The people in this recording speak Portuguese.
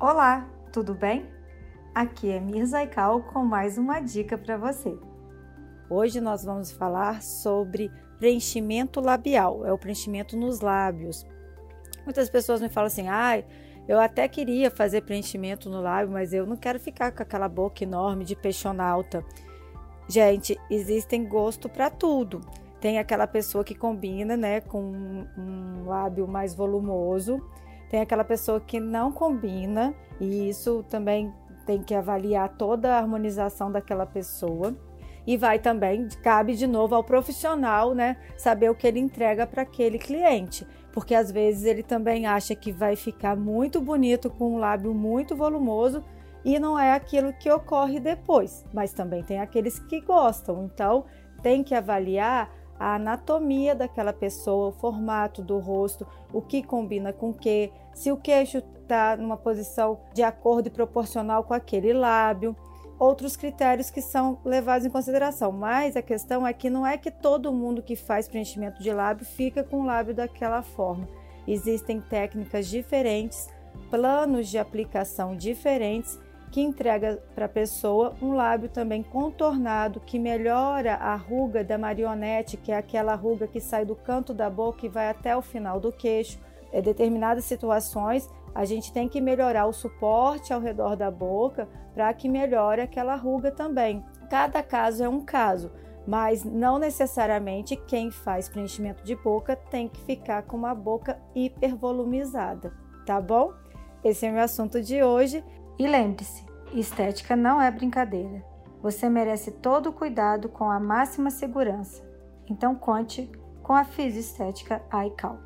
Olá, tudo bem? Aqui é Mirza Aikal com mais uma dica para você. Hoje nós vamos falar sobre preenchimento labial, é o preenchimento nos lábios. Muitas pessoas me falam assim: ai, eu até queria fazer preenchimento no lábio, mas eu não quero ficar com aquela boca enorme de peixonalta. Gente, existem gosto para tudo. Tem aquela pessoa que combina, né, com um lábio mais volumoso tem aquela pessoa que não combina, e isso também tem que avaliar toda a harmonização daquela pessoa. E vai também, cabe de novo ao profissional, né, saber o que ele entrega para aquele cliente, porque às vezes ele também acha que vai ficar muito bonito com um lábio muito volumoso e não é aquilo que ocorre depois. Mas também tem aqueles que gostam, então tem que avaliar a anatomia daquela pessoa, o formato do rosto, o que combina com o que, se o queixo está numa posição de acordo e proporcional com aquele lábio, outros critérios que são levados em consideração. Mas a questão é que não é que todo mundo que faz preenchimento de lábio fica com o lábio daquela forma. Existem técnicas diferentes, planos de aplicação diferentes que entrega para a pessoa um lábio também contornado, que melhora a ruga da marionete, que é aquela ruga que sai do canto da boca e vai até o final do queixo. Em determinadas situações, a gente tem que melhorar o suporte ao redor da boca para que melhore aquela ruga também. Cada caso é um caso, mas não necessariamente quem faz preenchimento de boca tem que ficar com uma boca hipervolumizada, tá bom? Esse é o meu assunto de hoje. E lembre-se, estética não é brincadeira. Você merece todo o cuidado com a máxima segurança. Então conte com a Fisioestética iCal.